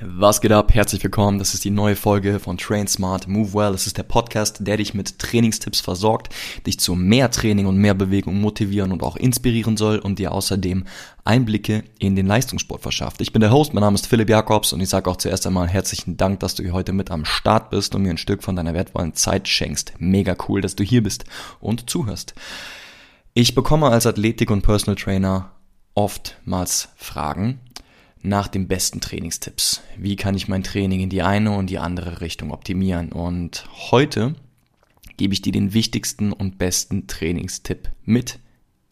Was geht ab? Herzlich willkommen. Das ist die neue Folge von Train Smart Move Well. Das ist der Podcast, der dich mit Trainingstipps versorgt, dich zu mehr Training und mehr Bewegung motivieren und auch inspirieren soll und dir außerdem Einblicke in den Leistungssport verschafft. Ich bin der Host, mein Name ist Philipp Jakobs und ich sage auch zuerst einmal herzlichen Dank, dass du hier heute mit am Start bist und mir ein Stück von deiner wertvollen Zeit schenkst. Mega cool, dass du hier bist und zuhörst. Ich bekomme als Athletik- und Personal Trainer oftmals Fragen, nach den besten Trainingstipps. Wie kann ich mein Training in die eine und die andere Richtung optimieren? Und heute gebe ich dir den wichtigsten und besten Trainingstipp mit,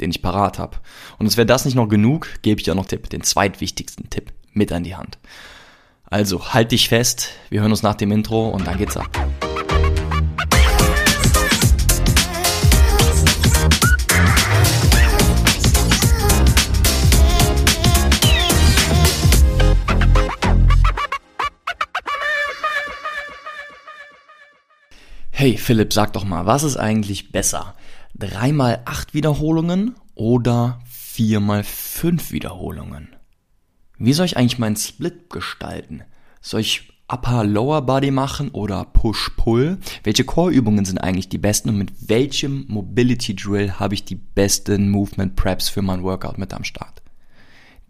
den ich parat habe. Und es wäre das nicht noch genug, gebe ich dir noch den zweitwichtigsten Tipp mit an die Hand. Also halt dich fest, wir hören uns nach dem Intro und dann geht's ab. Hey Philipp, sag doch mal, was ist eigentlich besser? Dreimal acht Wiederholungen oder viermal fünf Wiederholungen? Wie soll ich eigentlich meinen Split gestalten? Soll ich Upper Lower Body machen oder Push Pull? Welche Core-Übungen sind eigentlich die besten und mit welchem Mobility Drill habe ich die besten Movement Preps für mein Workout mit am Start?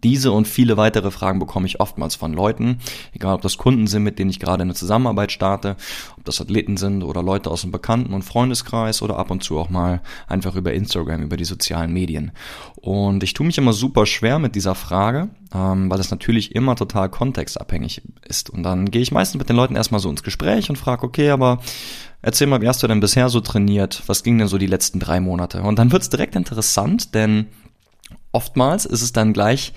Diese und viele weitere Fragen bekomme ich oftmals von Leuten, egal ob das Kunden sind, mit denen ich gerade eine Zusammenarbeit starte, ob das Athleten sind oder Leute aus dem Bekannten- und Freundeskreis oder ab und zu auch mal einfach über Instagram, über die sozialen Medien. Und ich tue mich immer super schwer mit dieser Frage, ähm, weil das natürlich immer total kontextabhängig ist. Und dann gehe ich meistens mit den Leuten erstmal so ins Gespräch und frage, okay, aber erzähl mal, wie hast du denn bisher so trainiert? Was ging denn so die letzten drei Monate? Und dann wird's direkt interessant, denn oftmals ist es dann gleich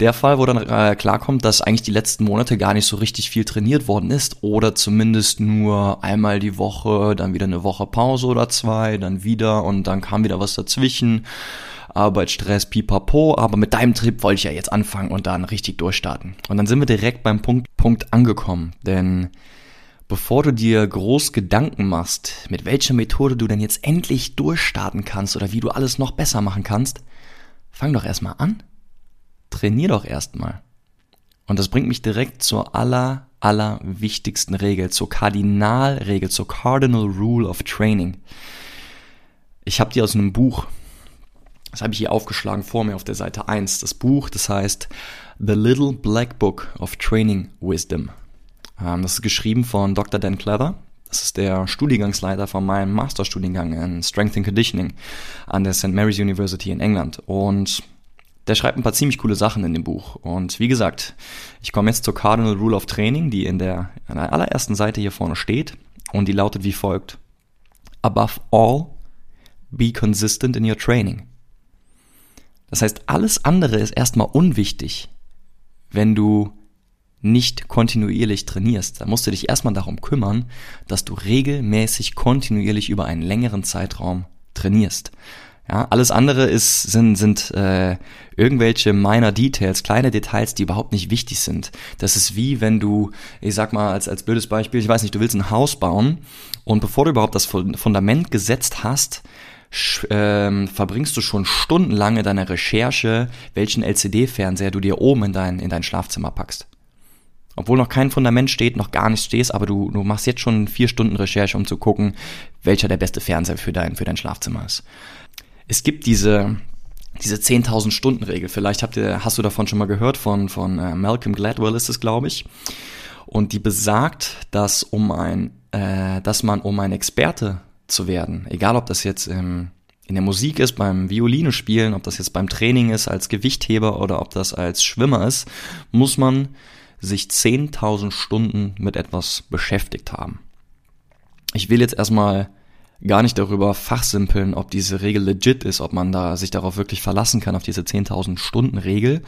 der Fall, wo dann äh, klarkommt, dass eigentlich die letzten Monate gar nicht so richtig viel trainiert worden ist oder zumindest nur einmal die Woche, dann wieder eine Woche Pause oder zwei, dann wieder und dann kam wieder was dazwischen. Arbeitsstress, pipapo, aber mit deinem Trip wollte ich ja jetzt anfangen und dann richtig durchstarten. Und dann sind wir direkt beim Punkt, Punkt angekommen, denn bevor du dir groß Gedanken machst, mit welcher Methode du denn jetzt endlich durchstarten kannst oder wie du alles noch besser machen kannst, fang doch erstmal an. Trainier doch erstmal. Und das bringt mich direkt zur aller, aller wichtigsten Regel, zur Kardinalregel, zur Cardinal Rule of Training. Ich habe die aus einem Buch, das habe ich hier aufgeschlagen vor mir auf der Seite 1. Das Buch, das heißt The Little Black Book of Training Wisdom. Ähm, das ist geschrieben von Dr. Dan Cleather. Das ist der Studiengangsleiter von meinem Masterstudiengang in Strength and Conditioning an der St. Mary's University in England. Und der schreibt ein paar ziemlich coole Sachen in dem Buch. Und wie gesagt, ich komme jetzt zur Cardinal Rule of Training, die in der, an der allerersten Seite hier vorne steht. Und die lautet wie folgt. Above all, be consistent in your training. Das heißt, alles andere ist erstmal unwichtig, wenn du nicht kontinuierlich trainierst, dann musst du dich erstmal darum kümmern, dass du regelmäßig kontinuierlich über einen längeren Zeitraum trainierst. Ja, alles andere ist, sind, sind äh, irgendwelche minor Details, kleine Details, die überhaupt nicht wichtig sind. Das ist wie wenn du, ich sag mal als, als blödes Beispiel, ich weiß nicht, du willst ein Haus bauen und bevor du überhaupt das Fundament gesetzt hast, ähm, verbringst du schon stundenlang in deiner Recherche, welchen LCD-Fernseher du dir oben in dein, in dein Schlafzimmer packst. Obwohl noch kein Fundament steht, noch gar nichts stehst, aber du, du machst jetzt schon vier Stunden Recherche, um zu gucken, welcher der beste Fernseher für dein, für dein Schlafzimmer ist. Es gibt diese, diese 10.000 Stunden Regel. Vielleicht habt ihr, hast du davon schon mal gehört von, von äh, Malcolm Gladwell ist es, glaube ich. Und die besagt, dass um ein, äh, dass man um ein Experte zu werden, egal ob das jetzt im, in der Musik ist, beim Violine spielen, ob das jetzt beim Training ist als Gewichtheber oder ob das als Schwimmer ist, muss man sich 10.000 Stunden mit etwas beschäftigt haben. Ich will jetzt erstmal gar nicht darüber fachsimpeln, ob diese Regel legit ist, ob man da sich darauf wirklich verlassen kann, auf diese 10.000 Stunden Regel.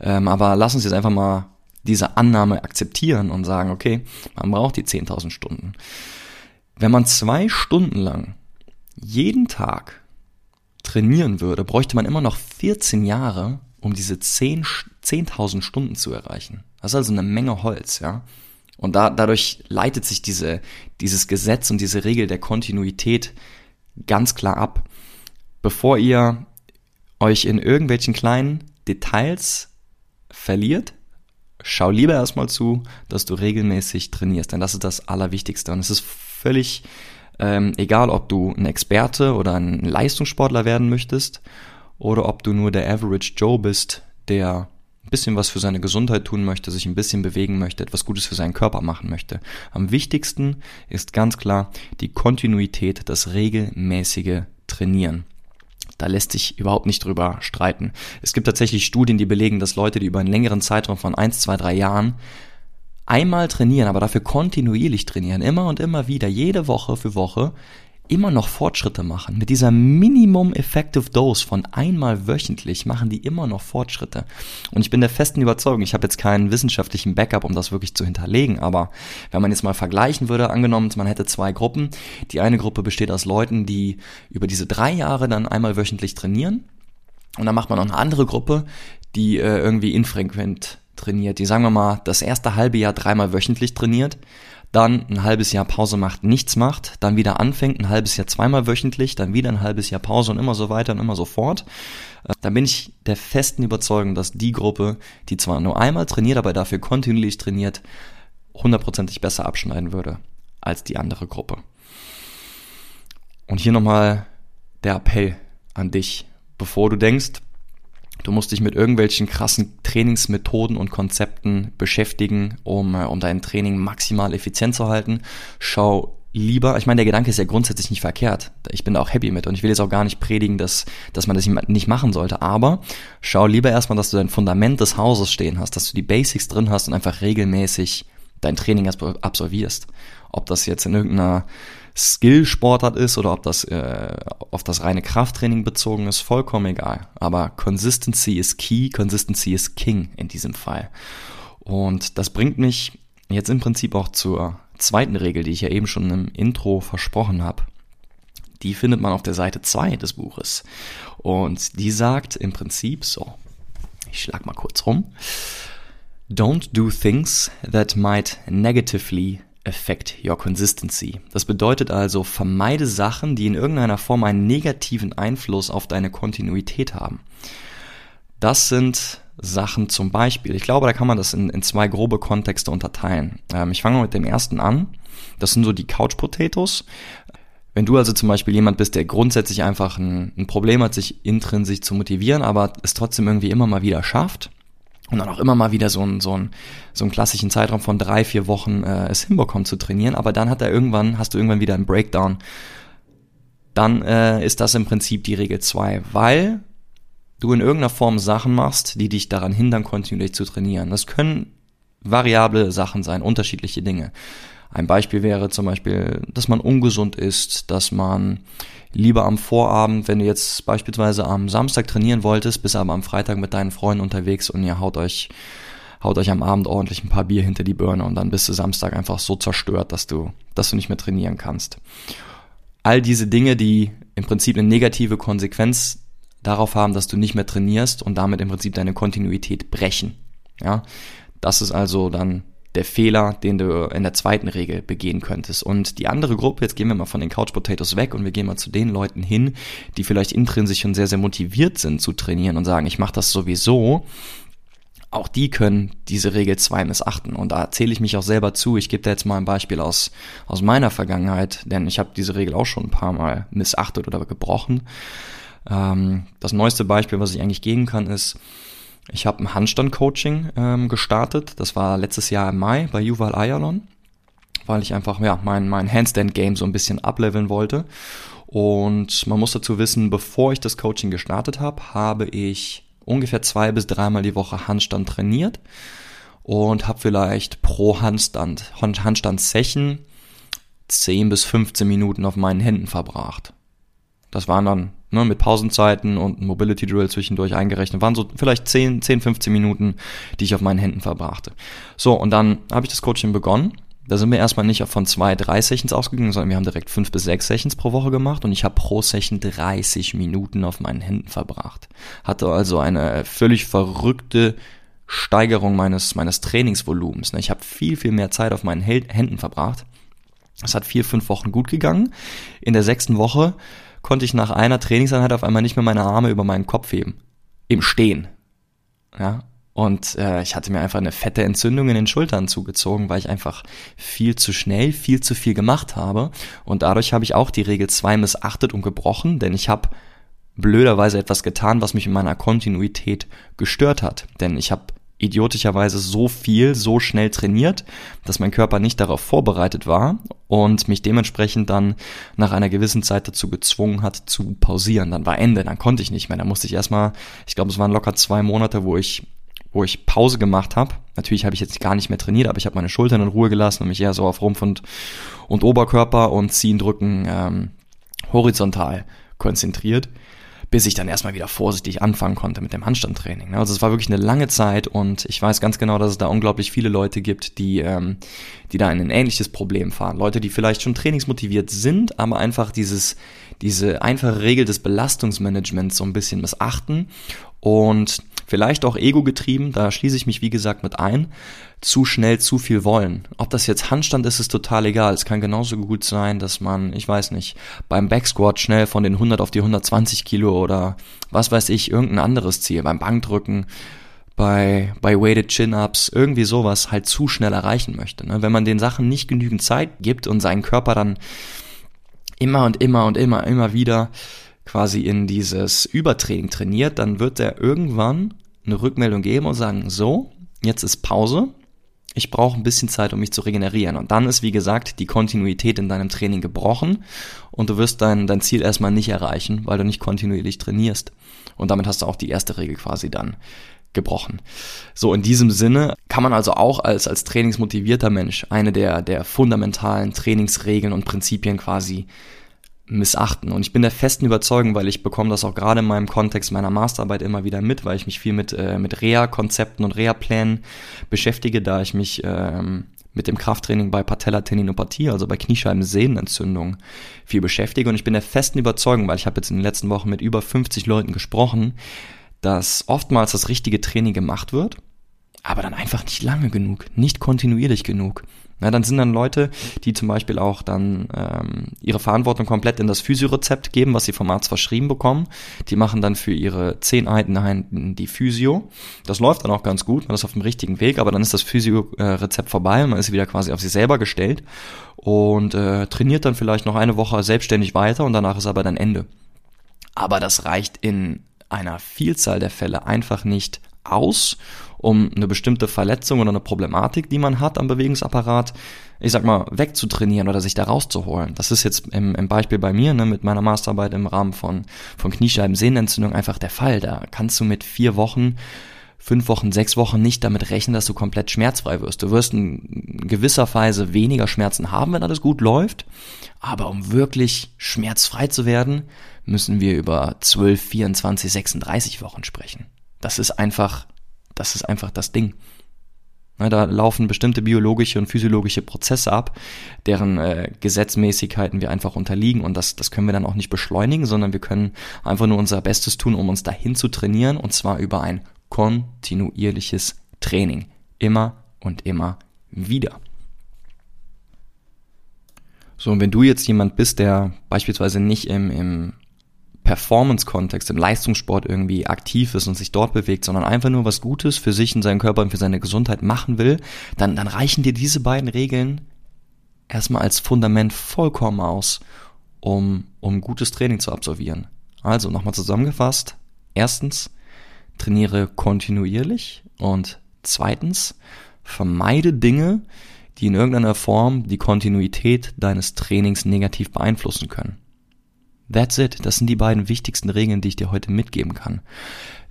Ähm, aber lass uns jetzt einfach mal diese Annahme akzeptieren und sagen, okay, man braucht die 10.000 Stunden. Wenn man zwei Stunden lang jeden Tag trainieren würde, bräuchte man immer noch 14 Jahre, um diese 10.000 10 Stunden zu erreichen. Das ist also eine Menge Holz, ja. Und da, dadurch leitet sich diese, dieses Gesetz und diese Regel der Kontinuität ganz klar ab. Bevor ihr euch in irgendwelchen kleinen Details verliert schau lieber erstmal zu, dass du regelmäßig trainierst, denn das ist das Allerwichtigste. Und es ist völlig ähm, egal, ob du ein Experte oder ein Leistungssportler werden möchtest oder ob du nur der Average Joe bist, der ein bisschen was für seine Gesundheit tun möchte, sich ein bisschen bewegen möchte, etwas Gutes für seinen Körper machen möchte. Am wichtigsten ist ganz klar die Kontinuität, das regelmäßige Trainieren. Da lässt sich überhaupt nicht drüber streiten. Es gibt tatsächlich Studien, die belegen, dass Leute, die über einen längeren Zeitraum von 1, 2, 3 Jahren einmal trainieren, aber dafür kontinuierlich trainieren, immer und immer wieder, jede Woche für Woche, immer noch Fortschritte machen. Mit dieser Minimum Effective Dose von einmal wöchentlich machen die immer noch Fortschritte. Und ich bin der festen Überzeugung, ich habe jetzt keinen wissenschaftlichen Backup, um das wirklich zu hinterlegen, aber wenn man jetzt mal vergleichen würde, angenommen, man hätte zwei Gruppen. Die eine Gruppe besteht aus Leuten, die über diese drei Jahre dann einmal wöchentlich trainieren. Und dann macht man noch eine andere Gruppe, die äh, irgendwie infrequent trainiert, die sagen wir mal das erste halbe Jahr dreimal wöchentlich trainiert, dann ein halbes Jahr Pause macht, nichts macht, dann wieder anfängt, ein halbes Jahr zweimal wöchentlich, dann wieder ein halbes Jahr Pause und immer so weiter und immer so fort. Äh, dann bin ich der festen Überzeugung, dass die Gruppe, die zwar nur einmal trainiert, aber dafür kontinuierlich trainiert, hundertprozentig besser abschneiden würde als die andere Gruppe. Und hier nochmal der Appell an dich, bevor du denkst, Du musst dich mit irgendwelchen krassen Trainingsmethoden und Konzepten beschäftigen, um, äh, um dein Training maximal effizient zu halten. Schau lieber, ich meine, der Gedanke ist ja grundsätzlich nicht verkehrt. Ich bin da auch happy mit und ich will jetzt auch gar nicht predigen, dass, dass man das nicht machen sollte. Aber schau lieber erstmal, dass du dein Fundament des Hauses stehen hast, dass du die Basics drin hast und einfach regelmäßig dein Training absolvierst. Ob das jetzt in irgendeiner Skill-Sportart ist oder ob das äh, auf das reine Krafttraining bezogen ist, vollkommen egal. Aber Consistency ist key, Consistency ist king in diesem Fall. Und das bringt mich jetzt im Prinzip auch zur zweiten Regel, die ich ja eben schon im Intro versprochen habe. Die findet man auf der Seite 2 des Buches. Und die sagt im Prinzip so, ich schlag mal kurz rum. Don't do things that might negatively affect your consistency. Das bedeutet also, vermeide Sachen, die in irgendeiner Form einen negativen Einfluss auf deine Kontinuität haben. Das sind Sachen zum Beispiel. Ich glaube, da kann man das in, in zwei grobe Kontexte unterteilen. Ähm, ich fange mal mit dem ersten an. Das sind so die Couch Potatoes. Wenn du also zum Beispiel jemand bist, der grundsätzlich einfach ein, ein Problem hat, sich intrinsisch zu motivieren, aber es trotzdem irgendwie immer mal wieder schafft, und dann auch immer mal wieder so einen, so einen, so einen klassischen Zeitraum von drei, vier Wochen äh, es hinbekommen zu trainieren, aber dann hat er irgendwann, hast du irgendwann wieder einen Breakdown. Dann äh, ist das im Prinzip die Regel zwei, weil du in irgendeiner Form Sachen machst, die dich daran hindern, kontinuierlich zu trainieren. Das können variable Sachen sein, unterschiedliche Dinge. Ein Beispiel wäre zum Beispiel, dass man ungesund ist, dass man lieber am Vorabend, wenn du jetzt beispielsweise am Samstag trainieren wolltest, bist aber am Freitag mit deinen Freunden unterwegs und ihr haut euch, haut euch am Abend ordentlich ein paar Bier hinter die Birne und dann bist du Samstag einfach so zerstört, dass du, dass du nicht mehr trainieren kannst. All diese Dinge, die im Prinzip eine negative Konsequenz darauf haben, dass du nicht mehr trainierst und damit im Prinzip deine Kontinuität brechen. Ja, das ist also dann der Fehler, den du in der zweiten Regel begehen könntest. Und die andere Gruppe, jetzt gehen wir mal von den Couch Potatoes weg und wir gehen mal zu den Leuten hin, die vielleicht intrinsisch schon sehr, sehr motiviert sind zu trainieren und sagen, ich mache das sowieso. Auch die können diese Regel 2 missachten. Und da zähle ich mich auch selber zu. Ich gebe da jetzt mal ein Beispiel aus, aus meiner Vergangenheit, denn ich habe diese Regel auch schon ein paar Mal missachtet oder gebrochen. Ähm, das neueste Beispiel, was ich eigentlich geben kann, ist, ich habe ein Handstand-Coaching ähm, gestartet. Das war letztes Jahr im Mai bei Yuval Ayalon, weil ich einfach ja mein, mein Handstand-Game so ein bisschen ableveln wollte. Und man muss dazu wissen, bevor ich das Coaching gestartet habe, habe ich ungefähr zwei bis dreimal die Woche Handstand trainiert und habe vielleicht pro Handstand, Handstand-Session 10 bis 15 Minuten auf meinen Händen verbracht. Das waren dann ne, mit Pausenzeiten und Mobility Drill zwischendurch eingerechnet, waren so vielleicht 10, 10, 15 Minuten, die ich auf meinen Händen verbrachte. So, und dann habe ich das Coaching begonnen. Da sind wir erstmal nicht von zwei, drei Sessions ausgegangen, sondern wir haben direkt fünf bis sechs Sessions pro Woche gemacht und ich habe pro Session 30 Minuten auf meinen Händen verbracht. Hatte also eine völlig verrückte Steigerung meines, meines Trainingsvolumens. Ne. Ich habe viel, viel mehr Zeit auf meinen Händen verbracht. Es hat vier, fünf Wochen gut gegangen. In der sechsten Woche konnte ich nach einer Trainingseinheit auf einmal nicht mehr meine Arme über meinen Kopf heben. Im Stehen. Ja. Und äh, ich hatte mir einfach eine fette Entzündung in den Schultern zugezogen, weil ich einfach viel zu schnell, viel zu viel gemacht habe. Und dadurch habe ich auch die Regel 2 missachtet und gebrochen, denn ich habe blöderweise etwas getan, was mich in meiner Kontinuität gestört hat. Denn ich habe idiotischerweise so viel, so schnell trainiert, dass mein Körper nicht darauf vorbereitet war und mich dementsprechend dann nach einer gewissen Zeit dazu gezwungen hat zu pausieren. Dann war Ende, dann konnte ich nicht mehr. Dann musste ich erstmal, ich glaube, es waren locker zwei Monate, wo ich wo ich Pause gemacht habe. Natürlich habe ich jetzt gar nicht mehr trainiert, aber ich habe meine Schultern in Ruhe gelassen und mich eher so auf Rumpf und, und Oberkörper und Ziehen, Drücken ähm, horizontal konzentriert bis ich dann erstmal wieder vorsichtig anfangen konnte mit dem Handstandtraining. Ne? Also es war wirklich eine lange Zeit und ich weiß ganz genau, dass es da unglaublich viele Leute gibt, die, ähm, die da in ein ähnliches Problem fahren. Leute, die vielleicht schon trainingsmotiviert sind, aber einfach dieses, diese einfache Regel des Belastungsmanagements so ein bisschen missachten und vielleicht auch ego-getrieben, da schließe ich mich wie gesagt mit ein, zu schnell zu viel wollen. Ob das jetzt Handstand ist, ist total egal. Es kann genauso gut sein, dass man, ich weiß nicht, beim Backsquat schnell von den 100 auf die 120 Kilo oder was weiß ich, irgendein anderes Ziel, beim Bankdrücken, bei, bei Weighted Chin-Ups, irgendwie sowas halt zu schnell erreichen möchte. Ne? Wenn man den Sachen nicht genügend Zeit gibt und seinen Körper dann immer und immer und immer, immer wieder quasi in dieses Übertraining trainiert, dann wird er irgendwann eine Rückmeldung geben und sagen, so, jetzt ist Pause, ich brauche ein bisschen Zeit, um mich zu regenerieren. Und dann ist, wie gesagt, die Kontinuität in deinem Training gebrochen und du wirst dein, dein Ziel erstmal nicht erreichen, weil du nicht kontinuierlich trainierst. Und damit hast du auch die erste Regel quasi dann gebrochen. So, in diesem Sinne kann man also auch als, als trainingsmotivierter Mensch eine der, der fundamentalen Trainingsregeln und Prinzipien quasi missachten. Und ich bin der festen Überzeugung, weil ich bekomme das auch gerade in meinem Kontext meiner Masterarbeit immer wieder mit, weil ich mich viel mit, äh, mit Reha-Konzepten und Reha-Plänen beschäftige, da ich mich ähm, mit dem Krafttraining bei Patellatendinopathie, also bei Kniescheibensehnenentzündung, viel beschäftige. Und ich bin der festen Überzeugung, weil ich habe jetzt in den letzten Wochen mit über 50 Leuten gesprochen, dass oftmals das richtige Training gemacht wird, aber dann einfach nicht lange genug, nicht kontinuierlich genug. Na, dann sind dann Leute, die zum Beispiel auch dann ähm, ihre Verantwortung komplett in das Physiorezept geben, was sie vom Arzt verschrieben bekommen. Die machen dann für ihre zehn Einheiten die Physio. Das läuft dann auch ganz gut, man ist auf dem richtigen Weg, aber dann ist das Physio-Rezept vorbei und man ist wieder quasi auf sich selber gestellt und äh, trainiert dann vielleicht noch eine Woche selbstständig weiter und danach ist aber dann Ende. Aber das reicht in einer Vielzahl der Fälle einfach nicht aus, um eine bestimmte Verletzung oder eine Problematik, die man hat am Bewegungsapparat, ich sag mal, wegzutrainieren oder sich da rauszuholen. Das ist jetzt im, im Beispiel bei mir, ne, mit meiner Masterarbeit im Rahmen von, von Kniescheibensehnenentzündung einfach der Fall. Da kannst du mit vier Wochen fünf Wochen, sechs Wochen nicht damit rechnen, dass du komplett schmerzfrei wirst. Du wirst in gewisser Weise weniger Schmerzen haben, wenn alles gut läuft. Aber um wirklich schmerzfrei zu werden, müssen wir über 12, 24, 36 Wochen sprechen. Das ist einfach, das ist einfach das Ding. Da laufen bestimmte biologische und physiologische Prozesse ab, deren äh, Gesetzmäßigkeiten wir einfach unterliegen und das, das können wir dann auch nicht beschleunigen, sondern wir können einfach nur unser Bestes tun, um uns dahin zu trainieren und zwar über ein kontinuierliches Training. Immer und immer wieder. So, und wenn du jetzt jemand bist, der beispielsweise nicht im, im Performance-Kontext, im Leistungssport irgendwie aktiv ist und sich dort bewegt, sondern einfach nur was Gutes für sich und seinen Körper und für seine Gesundheit machen will, dann, dann reichen dir diese beiden Regeln erstmal als Fundament vollkommen aus, um, um gutes Training zu absolvieren. Also nochmal zusammengefasst. Erstens, trainiere kontinuierlich und zweitens, vermeide Dinge, die in irgendeiner Form die Kontinuität deines Trainings negativ beeinflussen können. That's it. Das sind die beiden wichtigsten Regeln, die ich dir heute mitgeben kann.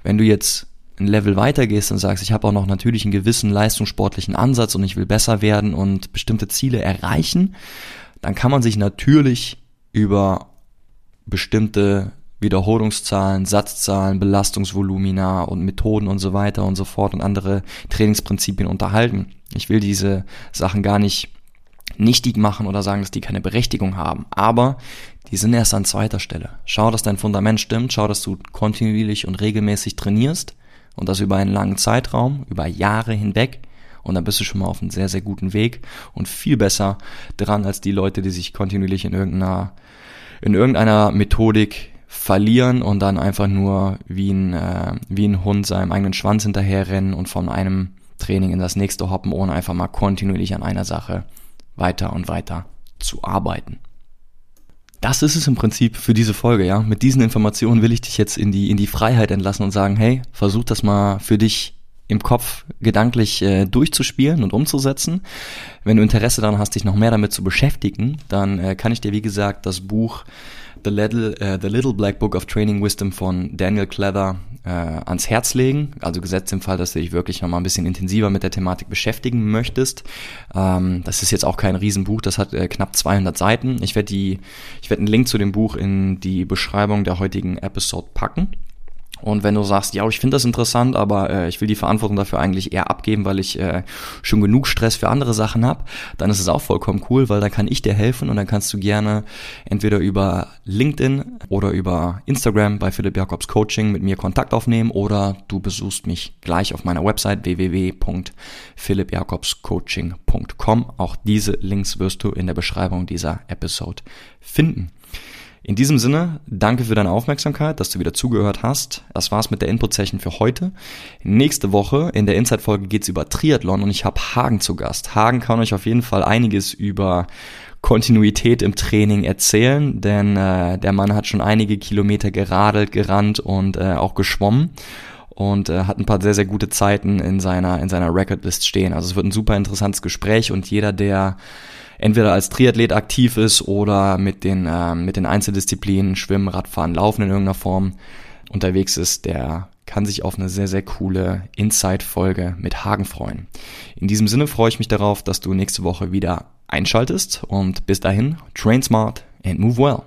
Wenn du jetzt ein Level weitergehst und sagst, ich habe auch noch natürlich einen gewissen leistungssportlichen Ansatz und ich will besser werden und bestimmte Ziele erreichen, dann kann man sich natürlich über bestimmte Wiederholungszahlen, Satzzahlen, Belastungsvolumina und Methoden und so weiter und so fort und andere Trainingsprinzipien unterhalten. Ich will diese Sachen gar nicht nichtig machen oder sagen, dass die keine Berechtigung haben. Aber die sind erst an zweiter Stelle. Schau, dass dein Fundament stimmt, schau, dass du kontinuierlich und regelmäßig trainierst und das über einen langen Zeitraum, über Jahre hinweg. Und dann bist du schon mal auf einem sehr, sehr guten Weg und viel besser dran als die Leute, die sich kontinuierlich in irgendeiner, in irgendeiner Methodik verlieren und dann einfach nur wie ein, äh, wie ein Hund seinem eigenen Schwanz hinterherrennen und von einem Training in das nächste hoppen, ohne einfach mal kontinuierlich an einer Sache weiter und weiter zu arbeiten. Das ist es im Prinzip für diese Folge, ja. Mit diesen Informationen will ich dich jetzt in die, in die Freiheit entlassen und sagen, hey, versuch das mal für dich im Kopf gedanklich äh, durchzuspielen und umzusetzen. Wenn du Interesse daran hast, dich noch mehr damit zu beschäftigen, dann äh, kann ich dir, wie gesagt, das Buch The Little, äh, The Little Black Book of Training Wisdom von Daniel Cleather äh, ans Herz legen. Also gesetzt im Fall, dass du dich wirklich noch mal ein bisschen intensiver mit der Thematik beschäftigen möchtest. Ähm, das ist jetzt auch kein Riesenbuch, das hat äh, knapp 200 Seiten. Ich werde die, ich werde einen Link zu dem Buch in die Beschreibung der heutigen Episode packen. Und wenn du sagst, ja, ich finde das interessant, aber äh, ich will die Verantwortung dafür eigentlich eher abgeben, weil ich äh, schon genug Stress für andere Sachen habe, dann ist es auch vollkommen cool, weil da kann ich dir helfen und dann kannst du gerne entweder über LinkedIn oder über Instagram bei Philipp Jakobs Coaching mit mir Kontakt aufnehmen oder du besuchst mich gleich auf meiner Website www.philippjakobscoaching.com. Auch diese Links wirst du in der Beschreibung dieser Episode finden. In diesem Sinne, danke für deine Aufmerksamkeit, dass du wieder zugehört hast. Das war's mit der Input-Session für heute. Nächste Woche in der Inside-Folge geht's über Triathlon und ich habe Hagen zu Gast. Hagen kann euch auf jeden Fall einiges über Kontinuität im Training erzählen, denn äh, der Mann hat schon einige Kilometer geradelt, gerannt und äh, auch geschwommen und äh, hat ein paar sehr, sehr gute Zeiten in seiner, in seiner Recordlist stehen. Also es wird ein super interessantes Gespräch und jeder, der entweder als Triathlet aktiv ist oder mit den, äh, mit den Einzeldisziplinen Schwimmen, Radfahren, Laufen in irgendeiner Form unterwegs ist, der kann sich auf eine sehr, sehr coole Inside-Folge mit Hagen freuen. In diesem Sinne freue ich mich darauf, dass du nächste Woche wieder einschaltest und bis dahin, train smart and move well.